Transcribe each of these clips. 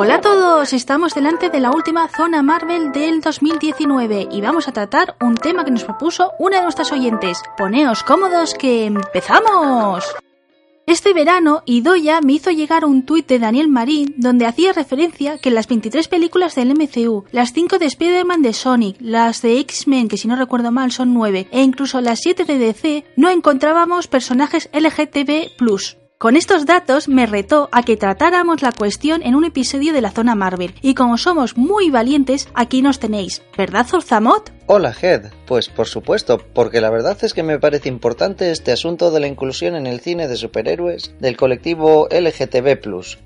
Hola a todos, estamos delante de la última zona Marvel del 2019 y vamos a tratar un tema que nos propuso una de nuestras oyentes. Poneos cómodos que empezamos. Este verano, Idoya me hizo llegar un tuit de Daniel Marín donde hacía referencia que las 23 películas del MCU, las 5 de Spider-Man de Sonic, las de X-Men, que si no recuerdo mal son 9, e incluso las 7 de DC, no encontrábamos personajes LGTB+. Con estos datos me retó a que tratáramos la cuestión en un episodio de la zona Marvel, y como somos muy valientes, aquí nos tenéis, ¿verdad Zorzamot? Hola, Head. Pues por supuesto, porque la verdad es que me parece importante este asunto de la inclusión en el cine de superhéroes del colectivo LGTB.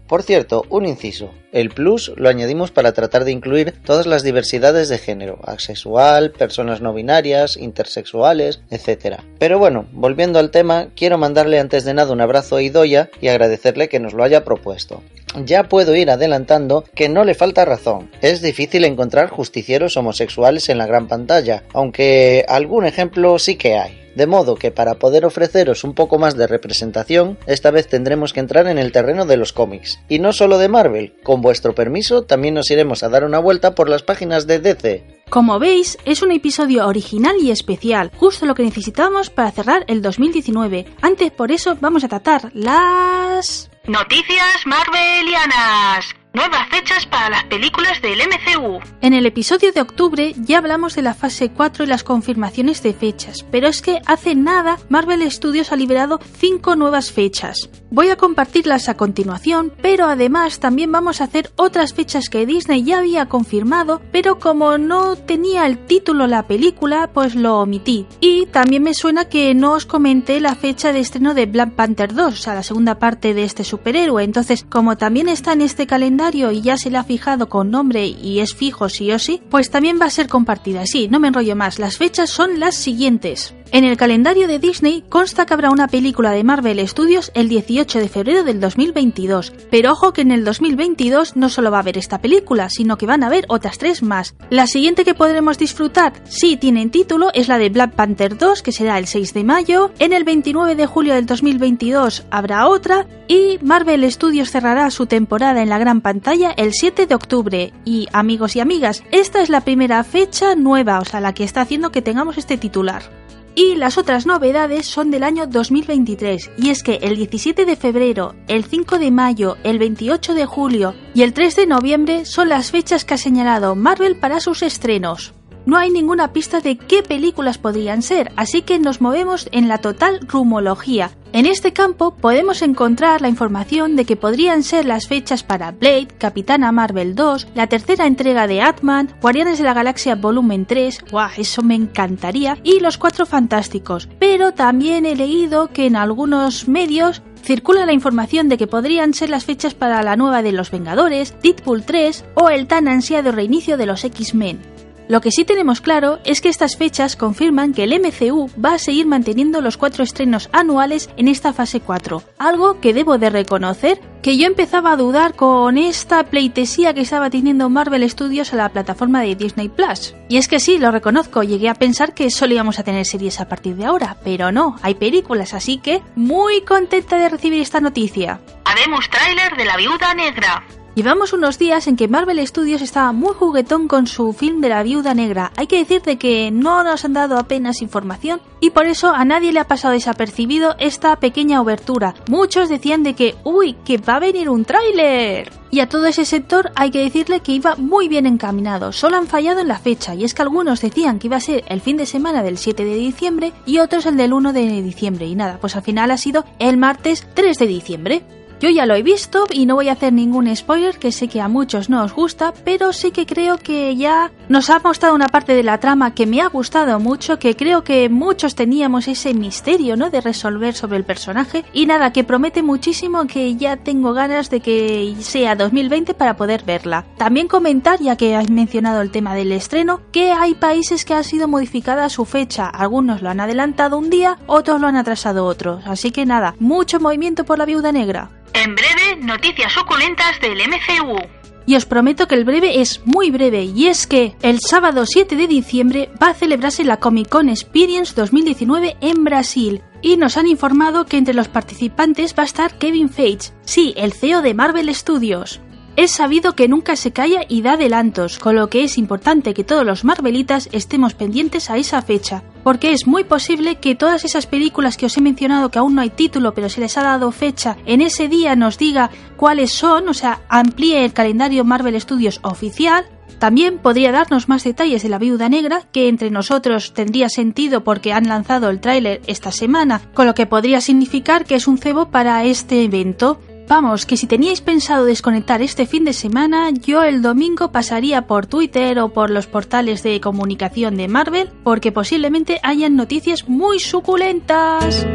Por cierto, un inciso. El plus lo añadimos para tratar de incluir todas las diversidades de género, asexual, personas no binarias, intersexuales, etc. Pero bueno, volviendo al tema, quiero mandarle antes de nada un abrazo a Idoya y agradecerle que nos lo haya propuesto ya puedo ir adelantando que no le falta razón. Es difícil encontrar justicieros homosexuales en la gran pantalla, aunque algún ejemplo sí que hay. De modo que para poder ofreceros un poco más de representación, esta vez tendremos que entrar en el terreno de los cómics. Y no solo de Marvel, con vuestro permiso también nos iremos a dar una vuelta por las páginas de DC. Como veis, es un episodio original y especial, justo lo que necesitamos para cerrar el 2019. Antes por eso vamos a tratar las... Noticias Marvelianas. Nuevas fechas para las películas del MCU. En el episodio de octubre ya hablamos de la fase 4 y las confirmaciones de fechas, pero es que hace nada Marvel Studios ha liberado 5 nuevas fechas. Voy a compartirlas a continuación, pero además también vamos a hacer otras fechas que Disney ya había confirmado, pero como no tenía el título la película, pues lo omití. Y también me suena que no os comenté la fecha de estreno de Black Panther 2, o sea, la segunda parte de este superhéroe. Entonces, como también está en este calendario, y ya se le ha fijado con nombre y es fijo sí o sí, pues también va a ser compartida. Sí, no me enrollo más, las fechas son las siguientes. En el calendario de Disney consta que habrá una película de Marvel Studios el 18 de febrero del 2022, pero ojo que en el 2022 no solo va a haber esta película, sino que van a haber otras tres más. La siguiente que podremos disfrutar, si tienen título, es la de Black Panther 2, que será el 6 de mayo, en el 29 de julio del 2022 habrá otra, y Marvel Studios cerrará su temporada en la gran pantalla el 7 de octubre. Y amigos y amigas, esta es la primera fecha nueva, o sea, la que está haciendo que tengamos este titular. Y las otras novedades son del año 2023, y es que el 17 de febrero, el 5 de mayo, el 28 de julio y el 3 de noviembre son las fechas que ha señalado Marvel para sus estrenos no hay ninguna pista de qué películas podrían ser, así que nos movemos en la total rumología. En este campo podemos encontrar la información de que podrían ser las fechas para Blade, Capitana Marvel 2, la tercera entrega de Atman, Guardianes de la Galaxia Volumen 3, ¡guau! Eso me encantaría, y Los Cuatro Fantásticos. Pero también he leído que en algunos medios circula la información de que podrían ser las fechas para la nueva de Los Vengadores, Deadpool 3 o el tan ansiado reinicio de los X-Men. Lo que sí tenemos claro es que estas fechas confirman que el MCU va a seguir manteniendo los cuatro estrenos anuales en esta fase 4, algo que debo de reconocer que yo empezaba a dudar con esta pleitesía que estaba teniendo Marvel Studios a la plataforma de Disney Plus. Y es que sí, lo reconozco, llegué a pensar que solo íbamos a tener series a partir de ahora, pero no, hay películas, así que muy contenta de recibir esta noticia. Habemos tráiler de la Viuda Negra. Llevamos unos días en que Marvel Studios estaba muy juguetón con su film de la viuda negra. Hay que decirte que no nos han dado apenas información y por eso a nadie le ha pasado desapercibido esta pequeña obertura. Muchos decían de que, uy, que va a venir un tráiler. Y a todo ese sector hay que decirle que iba muy bien encaminado, solo han fallado en la fecha, y es que algunos decían que iba a ser el fin de semana del 7 de diciembre y otros el del 1 de diciembre, y nada, pues al final ha sido el martes 3 de diciembre. Yo ya lo he visto y no voy a hacer ningún spoiler que sé que a muchos no os gusta, pero sí que creo que ya nos ha mostrado una parte de la trama que me ha gustado mucho, que creo que muchos teníamos ese misterio, ¿no? De resolver sobre el personaje y nada, que promete muchísimo que ya tengo ganas de que sea 2020 para poder verla. También comentar, ya que has mencionado el tema del estreno, que hay países que ha sido modificada su fecha, algunos lo han adelantado un día, otros lo han atrasado otros, así que nada, mucho movimiento por la viuda negra. En breve, noticias suculentas del MCU. Y os prometo que el breve es muy breve, y es que el sábado 7 de diciembre va a celebrarse la Comic Con Experience 2019 en Brasil. Y nos han informado que entre los participantes va a estar Kevin Feige, sí, el CEO de Marvel Studios. es sabido que nunca se calla y da adelantos, con lo que es importante que todos los Marvelitas estemos pendientes a esa fecha, porque es muy posible que todas esas películas que os he mencionado que aún no hay título pero se les ha dado fecha, en ese día nos diga cuáles son, o sea, amplíe el calendario Marvel Studios oficial, también podría darnos más detalles de la viuda negra, que entre nosotros tendría sentido porque han lanzado el tráiler esta semana, con lo que podría significar que es un cebo para este evento. Vamos, que si teníais pensado desconectar este fin de semana, yo el domingo pasaría por Twitter o por los portales de comunicación de Marvel, porque posiblemente hayan noticias muy suculentas.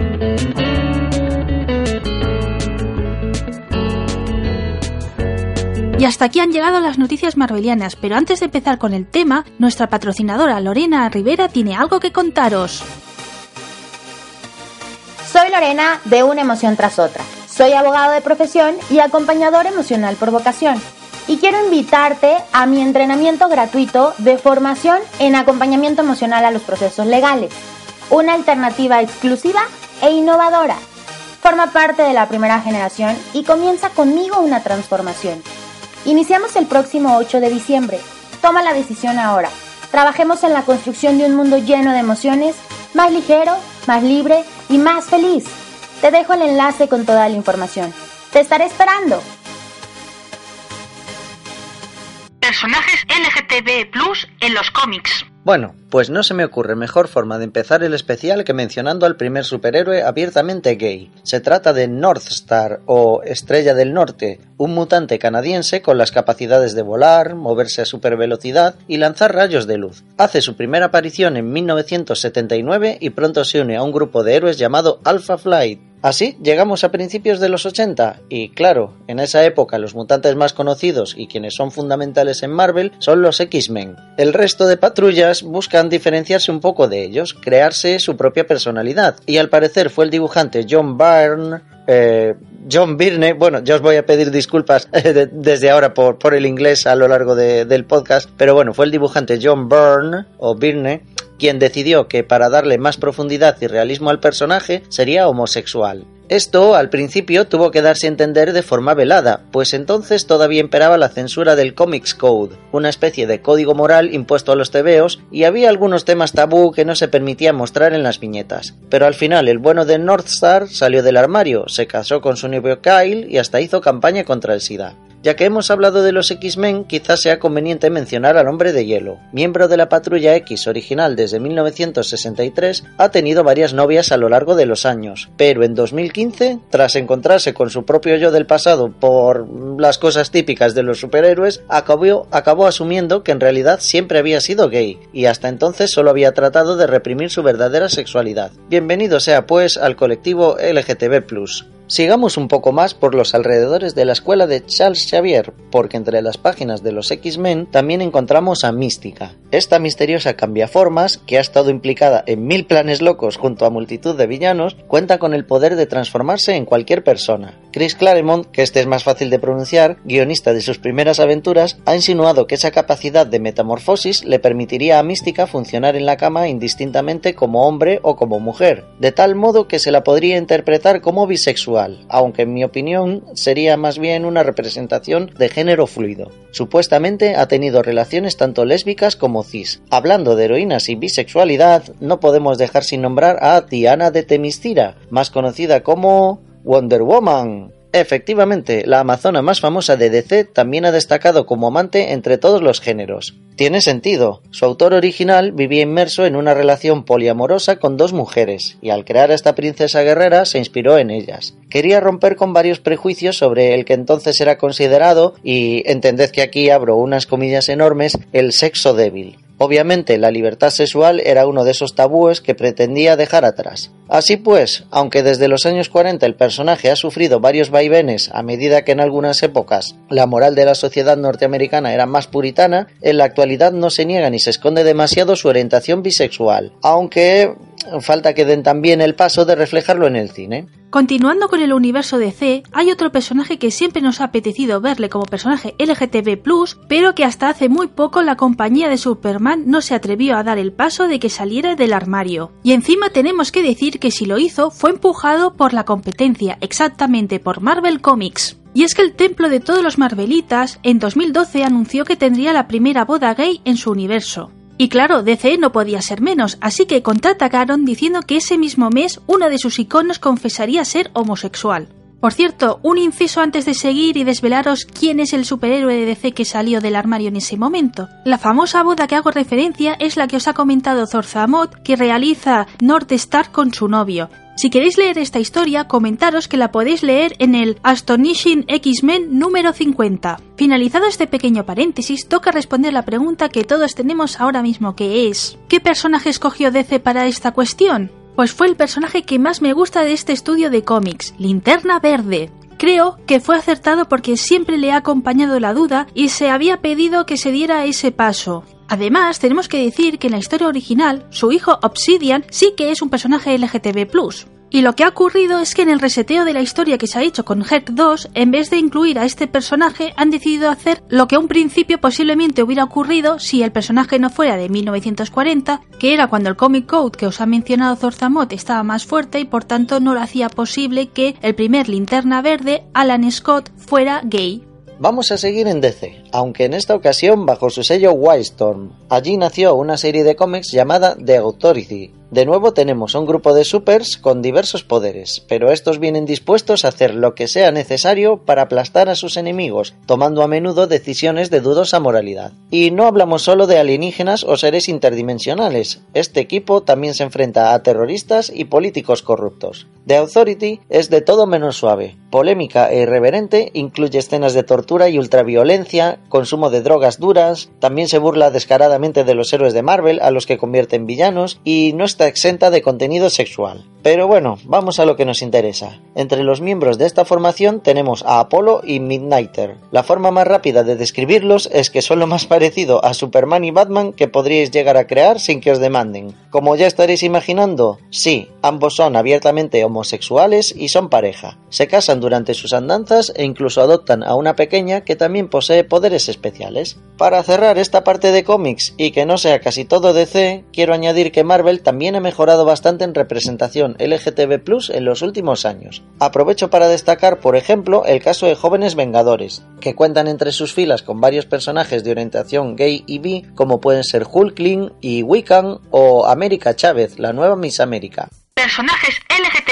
Y hasta aquí han llegado las noticias marvelianas, pero antes de empezar con el tema, nuestra patrocinadora Lorena Rivera tiene algo que contaros. Soy Lorena de Una Emoción tras otra. Soy abogado de profesión y acompañador emocional por vocación. Y quiero invitarte a mi entrenamiento gratuito de formación en acompañamiento emocional a los procesos legales. Una alternativa exclusiva e innovadora. Forma parte de la primera generación y comienza conmigo una transformación. Iniciamos el próximo 8 de diciembre. Toma la decisión ahora. Trabajemos en la construcción de un mundo lleno de emociones, más ligero, más libre y más feliz. Te dejo el enlace con toda la información. Te estaré esperando. Personajes LGTB Plus en los cómics. Bueno, pues no se me ocurre mejor forma de empezar el especial que mencionando al primer superhéroe abiertamente gay. Se trata de Northstar o Estrella del Norte, un mutante canadiense con las capacidades de volar, moverse a supervelocidad y lanzar rayos de luz. Hace su primera aparición en 1979 y pronto se une a un grupo de héroes llamado Alpha Flight, Así llegamos a principios de los 80 y claro, en esa época los mutantes más conocidos y quienes son fundamentales en Marvel son los X-Men. El resto de patrullas diferenciarse un poco de ellos, crearse su propia personalidad. Y al parecer fue el dibujante John Byrne eh, John Byrne, bueno, yo os voy a pedir disculpas desde ahora por, por, el inglés a lo largo del podcast, pero bueno, fue el dibujante John Byrne o Byrne quien decidió que para darle más profundidad y realismo al personaje sería homosexual. Esto al principio tuvo que darse a entender de forma velada, pues entonces todavía imperaba la censura del Comics Code, una especie de código moral impuesto a los tebeos, y había algunos temas tabú que no se permitía mostrar en las viñetas. Pero al final el bueno de Northstar salió del armario, se casó con su novio Kyle y hasta hizo campaña contra el SIDA. Ya que hemos hablado de los X-Men, quizás sea conveniente mencionar al Hombre de Hielo. Miembro de la Patrulla X original desde 1963, ha tenido varias novias a lo largo de los años, pero en 2015, tras encontrarse con su propio yo del pasado por las cosas típicas de los superhéroes, acabó, acabó asumiendo que en realidad siempre había sido gay, y hasta entonces solo había tratado de reprimir su verdadera sexualidad. Bienvenido sea pues al colectivo LGTB Sigamos un poco más por los alrededores de la escuela de Charles Xavier, porque entre las páginas de los X-Men también encontramos a Mística, esta misteriosa cambiaformas, que ha estado implicada en mil planes locos junto a multitud de villanos, cuenta con el poder de transformarse en cualquier persona. Chris Claremont, que este es más fácil de pronunciar, guionista de sus primeras aventuras, ha insinuado que esa capacidad de metamorfosis le permitiría a Mística funcionar en la cama indistintamente como hombre o como mujer, de tal modo que se la podría interpretar como bisexual aunque en mi opinión sería más bien una representación de género fluido. Supuestamente ha tenido relaciones tanto lésbicas como cis. Hablando de heroínas y bisexualidad, no podemos dejar sin nombrar a Diana de Temistira, más conocida como Wonder Woman. Efectivamente, la amazona más famosa de DC también ha destacado como amante entre todos los géneros. Tiene sentido. Su autor original vivía inmerso en una relación poliamorosa con dos mujeres, y al crear a esta princesa guerrera se inspiró en ellas. Quería romper con varios prejuicios sobre el que entonces era considerado, y entended que aquí abro unas comillas enormes, el sexo débil. Obviamente la libertad sexual era uno de esos tabúes que pretendía dejar atrás. Así pues, aunque desde los años 40 el personaje ha sufrido varios vaivenes a medida que en algunas épocas la moral de la sociedad norteamericana era más puritana, en la actualidad no se niega ni se esconde demasiado su orientación bisexual, aunque falta que den también el paso de reflejarlo en el cine. Continuando con el universo DC, hay otro personaje que siempre nos ha apetecido verle como personaje LGTB+, pero que hasta hace muy poco la compañía de Superman no se atrevió a dar el paso de que saliera del armario. Y encima tenemos que decir que si lo hizo fue empujado por la competencia, exactamente por Marvel Comics. Y es que el templo de todos los Marvelitas en 2012 anunció que tendría la primera boda gay en su universo. Y claro, DC no podía ser menos, así que contraatacaron diciendo que ese mismo mes uno de sus iconos confesaría ser homosexual. Por cierto, un inciso antes de seguir y desvelaros quién es el superhéroe de DC que salió del armario en ese momento. La famosa boda que hago referencia es la que os ha comentado Zorzamot que realiza North Star con su novio. Si queréis leer esta historia, comentaros que la podéis leer en el Astonishing X-Men número 50. Finalizado este pequeño paréntesis, toca responder la pregunta que todos tenemos ahora mismo, que es ¿qué personaje escogió DC para esta cuestión? Pues fue el personaje que más me gusta de este estudio de cómics, Linterna Verde. Creo que fue acertado porque siempre le ha acompañado la duda y se había pedido que se diera ese paso. Además, tenemos que decir que en la historia original, su hijo Obsidian sí que es un personaje LGTB+. Y lo que ha ocurrido es que en el reseteo de la historia que se ha hecho con Herc 2, en vez de incluir a este personaje, han decidido hacer lo que a un principio posiblemente hubiera ocurrido si el personaje no fuera de 1940, que era cuando el Comic Code que os ha mencionado Zorzamot estaba más fuerte y por tanto no lo hacía posible que el primer linterna verde, Alan Scott, fuera gay. Vamos a seguir en DC, aunque en esta ocasión bajo su sello Wildstorm. Allí nació una serie de cómics llamada The Authority, de nuevo tenemos un grupo de supers con diversos poderes, pero estos vienen dispuestos a hacer lo que sea necesario para aplastar a sus enemigos, tomando a menudo decisiones de dudosa moralidad. Y no hablamos solo de alienígenas o seres interdimensionales, este equipo también se enfrenta a terroristas y políticos corruptos. The Authority es de todo menos suave, polémica e irreverente, incluye escenas de tortura y ultraviolencia, consumo de drogas duras, también se burla descaradamente de los héroes de Marvel a los que convierte en villanos y no es está exenta de contenido sexual. Pero bueno, vamos a lo que nos interesa. Entre los miembros de esta formación tenemos a Apolo y Midnighter. La forma más rápida de describirlos es que son lo más parecido a Superman y Batman que podríais llegar a crear sin que os demanden. Como ya estaréis imaginando, sí, ambos son abiertamente homosexuales y son pareja. Se casan durante sus andanzas e incluso adoptan a una pequeña que también posee poderes especiales. Para cerrar esta parte de cómics y que no sea casi todo DC, quiero añadir que Marvel también ha mejorado bastante en representación LGTB en los últimos años. Aprovecho para destacar, por ejemplo, el caso de Jóvenes Vengadores, que cuentan entre sus filas con varios personajes de orientación gay y bi, como pueden ser Hulkling y Wiccan o América Chávez, la nueva Miss América. Personajes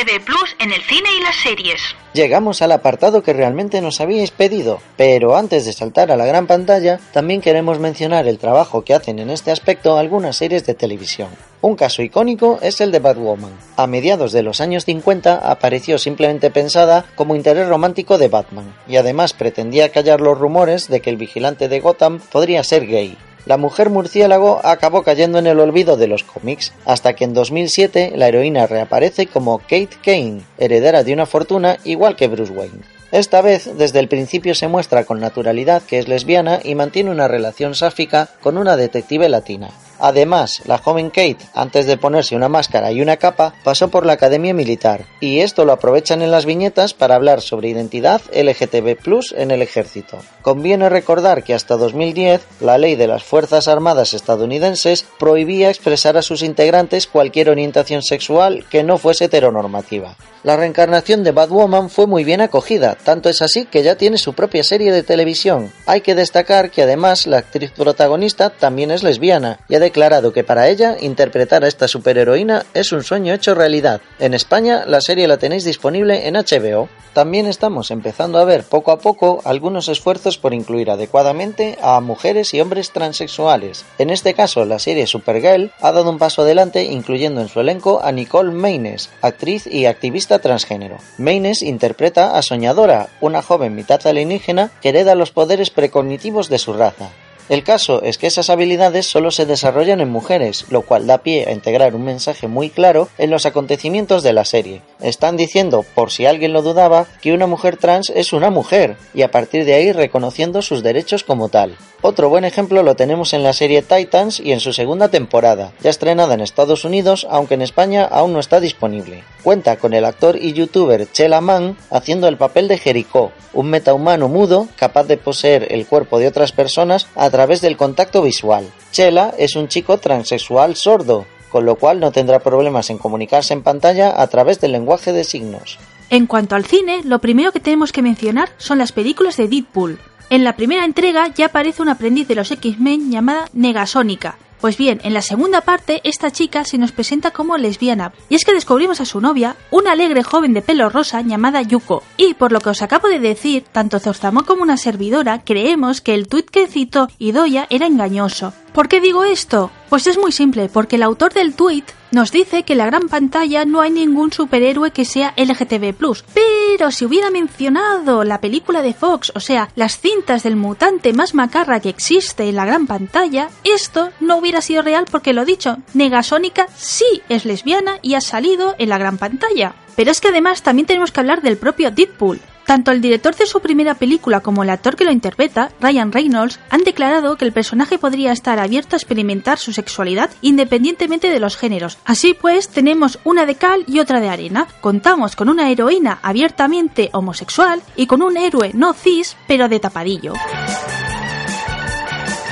LGTB Plus en el cine y las series. Llegamos al apartado que realmente nos habíais pedido, pero antes de saltar a la gran pantalla, también queremos mencionar el trabajo que hacen en este aspecto algunas series de televisión. Un caso icónico es el de Batwoman. A mediados de los años 50 apareció simplemente pensada como interés romántico de Batman, y además pretendía callar los rumores de que el vigilante de Gotham podría ser gay la mujer murciélago acabó cayendo en el olvido de los cómics, hasta que en 2007 la heroína reaparece como Kate Kane, heredera de una fortuna igual que Bruce Wayne. Esta vez, desde el principio se muestra con naturalidad que es lesbiana y mantiene una relación sáfica con una detective latina. Además, la joven Kate, antes de ponerse una máscara y una capa, pasó por la Academia Militar, y esto lo aprovechan en las viñetas para hablar sobre identidad LGTB en el ejército. Conviene recordar que hasta 2010 la ley de las Fuerzas Armadas estadounidenses prohibía expresar a sus integrantes cualquier orientación sexual que no fuese heteronormativa. La reencarnación de Batwoman fue muy bien acogida, tanto es así que ya tiene su propia serie de televisión. Hay que destacar que además la actriz protagonista también es lesbiana y declarado que para ella interpretar a esta superheroína es un sueño hecho realidad. En España la serie la tenéis disponible en HBO. También estamos empezando a ver poco a poco algunos esfuerzos por incluir adecuadamente a mujeres y hombres transexuales. En este caso, la serie Supergirl ha dado un paso adelante incluyendo en su elenco a Nicole Maynes, actriz y activista transgénero. Maynes interpreta a Soñadora, una joven mitad alienígena que hereda los poderes precognitivos de su raza. El caso es que esas habilidades solo se desarrollan en mujeres, lo cual da pie a integrar un mensaje muy claro en los acontecimientos de la serie. Están diciendo, por si alguien lo dudaba, que una mujer trans es una mujer, y a partir de ahí reconociendo sus derechos como tal. Otro buen ejemplo lo tenemos en la serie Titans y en su segunda temporada, ya estrenada en Estados Unidos, aunque en España aún no está disponible. Cuenta con el actor y youtuber Chela Mann haciendo el papel de Jericho, un metahumano mudo capaz de poseer el cuerpo de otras personas a través del contacto visual. Chela es un chico transexual sordo, con lo cual no tendrá problemas en comunicarse en pantalla a través del lenguaje de signos. En cuanto al cine, lo primero que tenemos que mencionar son las películas de Deadpool. En la primera entrega ya aparece un aprendiz de los X-Men llamada Negasónica, pues bien, en la segunda parte, esta chica se nos presenta como lesbiana, y es que descubrimos a su novia, una alegre joven de pelo rosa llamada Yuko. Y por lo que os acabo de decir, tanto Zorzamo como una servidora creemos que el tuit que citó Idoya era engañoso. ¿Por qué digo esto? Pues es muy simple, porque el autor del tuit nos dice que en la gran pantalla no hay ningún superhéroe que sea LGTB+. Pero si hubiera mencionado la película de Fox, o sea, las cintas del mutante más macarra que existe en la gran pantalla, esto no hubiera sido real porque lo dicho, Negasónica sí es lesbiana y ha salido en la gran pantalla. Pero es que además también tenemos que hablar del propio Deadpool. Tanto el director de su primera película como el actor que lo interpreta, Ryan Reynolds, han declarado que el personaje podría estar abierto a experimentar su sexualidad independientemente de los géneros. Así pues, tenemos una de cal y otra de arena. Contamos con una heroína abiertamente homosexual y con un héroe no cis, pero de tapadillo.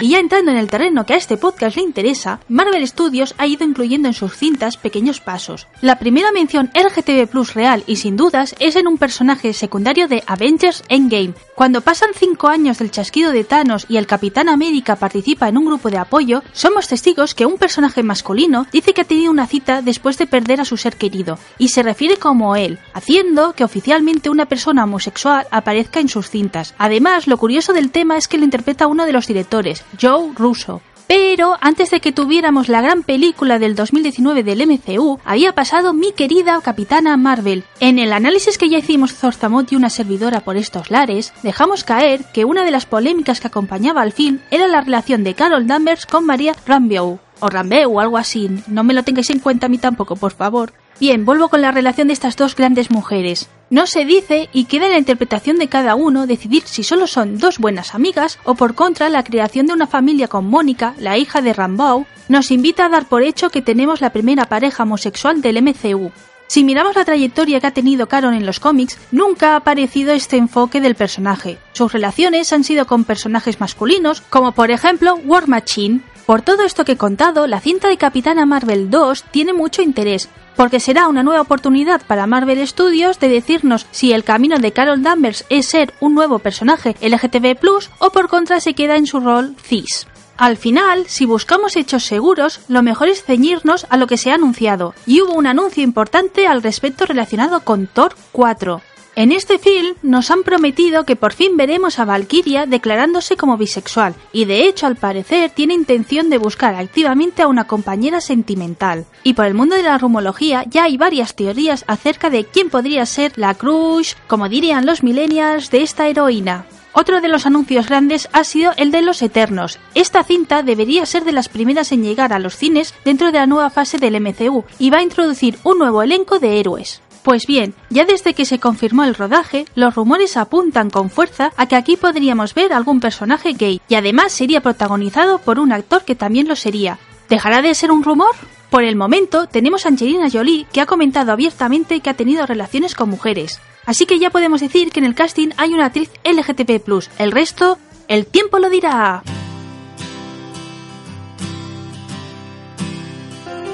Y ya entrando en el terreno que a este podcast le interesa, Marvel Studios ha ido incluyendo en sus cintas pequeños pasos. La primera mención LGTB real y sin dudas es en un personaje secundario de Avengers Endgame. Cuando pasan 5 años del chasquido de Thanos y el Capitán América participa en un grupo de apoyo, somos testigos que un personaje masculino dice que ha tenido una cita después de perder a su ser querido, y se refiere como él, haciendo que oficialmente una persona homosexual aparezca en sus cintas. Además, lo curioso del tema es que lo interpreta uno de los directores, Joe Russo. Pero antes de que tuviéramos la gran película del 2019 del MCU, había pasado mi querida Capitana Marvel. En el análisis que ya hicimos Zorzamot y una servidora por estos lares, dejamos caer que una de las polémicas que acompañaba al film era la relación de Carol Danvers con María Rambeau. O Rambeau o algo así, no me lo tengáis en cuenta a mí tampoco, por favor. Bien, vuelvo con la relación de estas dos grandes mujeres. No se dice y queda en la interpretación de cada uno decidir si solo son dos buenas amigas o por contra la creación de una familia con Mónica, la hija de Rambeau, nos invita a dar por hecho que tenemos la primera pareja homosexual del MCU. Si miramos la trayectoria que ha tenido Caron en los cómics, nunca ha aparecido este enfoque del personaje. Sus relaciones han sido con personajes masculinos, como por ejemplo War Machine. Por todo esto que he contado, la cinta de Capitana Marvel 2 tiene mucho interés, porque será una nueva oportunidad para Marvel Studios de decirnos si el camino de Carol Danvers es ser un nuevo personaje LGTB+, o por contra se queda en su rol cis. Al final, si buscamos hechos seguros, lo mejor es ceñirnos a lo que se ha anunciado, y hubo un anuncio importante al respecto relacionado con Thor 4. En este film nos han prometido que por fin veremos a Valkyria declarándose como bisexual y de hecho al parecer tiene intención de buscar activamente a una compañera sentimental. Y por el mundo de la rumología ya hay varias teorías acerca de quién podría ser la crush, como dirían los millennials, de esta heroína. Otro de los anuncios grandes ha sido el de Los Eternos. Esta cinta debería ser de las primeras en llegar a los cines dentro de la nueva fase del MCU y va a introducir un nuevo elenco de héroes. Pues bien, ya desde que se confirmó el rodaje, los rumores apuntan con fuerza a que aquí podríamos ver algún personaje gay, y además sería protagonizado por un actor que también lo sería. ¿Dejará de ser un rumor? Por el momento, tenemos a Angelina Jolie que ha comentado abiertamente que ha tenido relaciones con mujeres. Así que ya podemos decir que en el casting hay una actriz LGTB+. El resto, el tiempo lo dirá.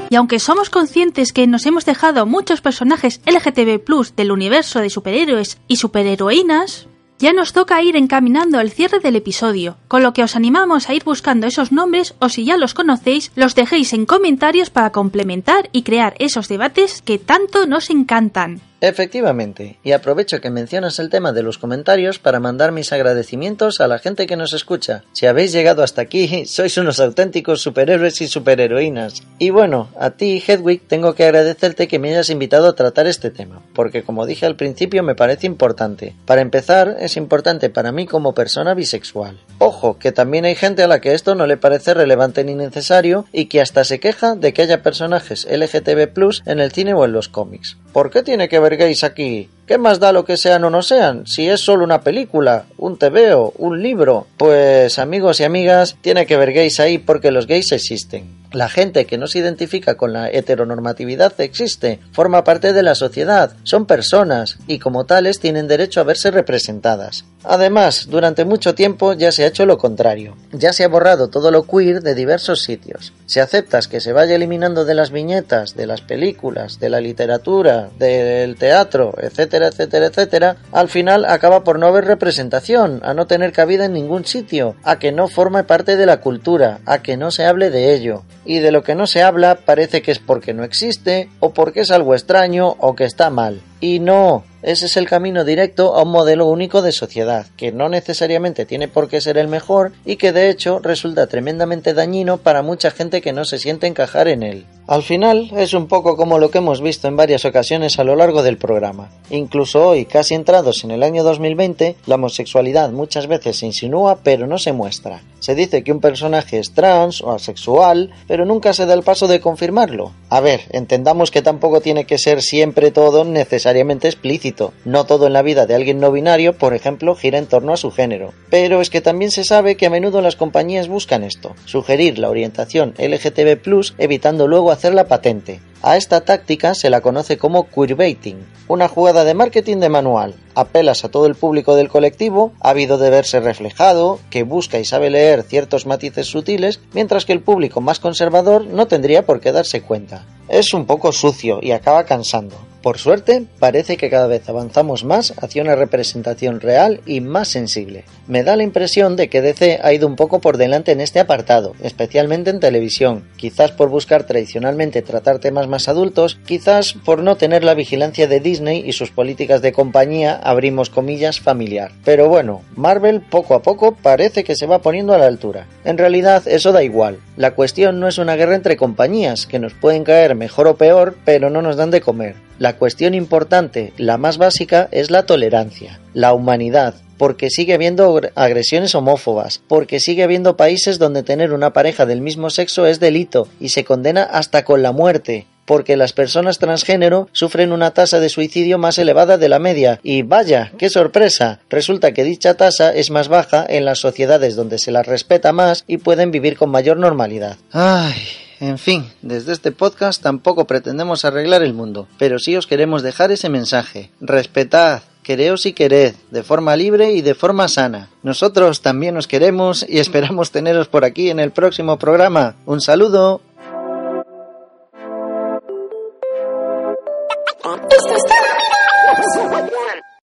Y aunque somos conscientes que nos hemos dejado muchos personajes LGTB del universo de superhéroes y superheroínas, ya nos toca ir encaminando el cierre del episodio, con lo que os animamos a ir buscando esos nombres o si ya los conocéis, los dejéis en comentarios para complementar y crear esos debates que tanto nos encantan. Efectivamente, y aprovecho que mencionas el tema de los comentarios para mandar mis agradecimientos a la gente que nos escucha. Si habéis llegado hasta aquí, sois unos auténticos superhéroes y superheroínas. Y bueno, a ti, Hedwig, tengo que agradecerte que me hayas invitado a tratar este tema, porque como dije al principio me parece importante. Para empezar, es importante para mí como persona bisexual. Ojo, que también hay gente a la que esto no le parece relevante ni necesario y que hasta se queja de que haya personajes LGTB en el cine o en los cómics. ¿Por qué tiene que ver gays aquí? ¿Qué más da lo que sean o no sean? Si es solo una película, un TVO, un libro. Pues amigos y amigas, tiene que ver gays ahí porque los gays existen. La gente que no se identifica con la heteronormatividad existe, forma parte de la sociedad, son personas y como tales tienen derecho a verse representadas. Además, durante mucho tiempo ya se ha hecho lo contrario. Ya se ha borrado todo lo queer de diversos sitios. Si aceptas que se vaya eliminando de las viñetas, de las películas, de la literatura, del teatro, etcétera, etcétera, etcétera, al final acaba por no haber representación, a no tener cabida en ningún sitio, a que no forme parte de la cultura, a que no se hable de ello. Y de lo que no se habla parece que es porque no existe, o porque es algo extraño, o que está mal. Y no, ese es el camino directo a un modelo único de sociedad, que no necesariamente tiene por qué ser el mejor y que de hecho resulta tremendamente dañino para mucha gente que no se siente encajar en él. Al final es un poco como lo que hemos visto en varias ocasiones a lo largo del programa. Incluso hoy, casi entrados en el año 2020, la homosexualidad muchas veces se insinúa pero no se muestra. Se dice que un personaje es trans o asexual, pero nunca se da el paso de confirmarlo. A ver, entendamos que tampoco tiene que ser siempre todo explícito. No todo en la vida de alguien no binario, por ejemplo, gira en torno a su género. Pero es que también se sabe que a menudo las compañías buscan esto, sugerir la orientación LGTB+, evitando luego hacer la patente. A esta táctica se la conoce como queerbaiting, una jugada de marketing de manual. Apelas a todo el público del colectivo, ávido de verse reflejado, que busca y sabe leer ciertos matices sutiles, mientras que el público más conservador no tendría por qué darse cuenta. Es un poco sucio y acaba cansando. Por suerte, parece que cada vez avanzamos más hacia una representación real y más sensible. Me da la impresión de que DC ha ido un poco por delante en este apartado, especialmente en televisión, quizás por buscar tradicionalmente tratar temas más adultos, quizás por no tener la vigilancia de Disney y sus políticas de compañía, abrimos comillas, familiar. Pero bueno, Marvel poco a poco parece que se va poniendo a la altura. En realidad eso da igual. La cuestión no es una guerra entre compañías, que nos pueden caer mejor o peor, pero no nos dan de comer. La cuestión importante, la más básica, es la tolerancia, la humanidad, porque sigue habiendo agresiones homófobas, porque sigue habiendo países donde tener una pareja del mismo sexo es delito y se condena hasta con la muerte, porque las personas transgénero sufren una tasa de suicidio más elevada de la media. Y vaya, qué sorpresa, resulta que dicha tasa es más baja en las sociedades donde se las respeta más y pueden vivir con mayor normalidad. Ay. En fin, desde este podcast tampoco pretendemos arreglar el mundo, pero sí os queremos dejar ese mensaje. Respetad, quereos y quered, de forma libre y de forma sana. Nosotros también os queremos y esperamos teneros por aquí en el próximo programa. Un saludo.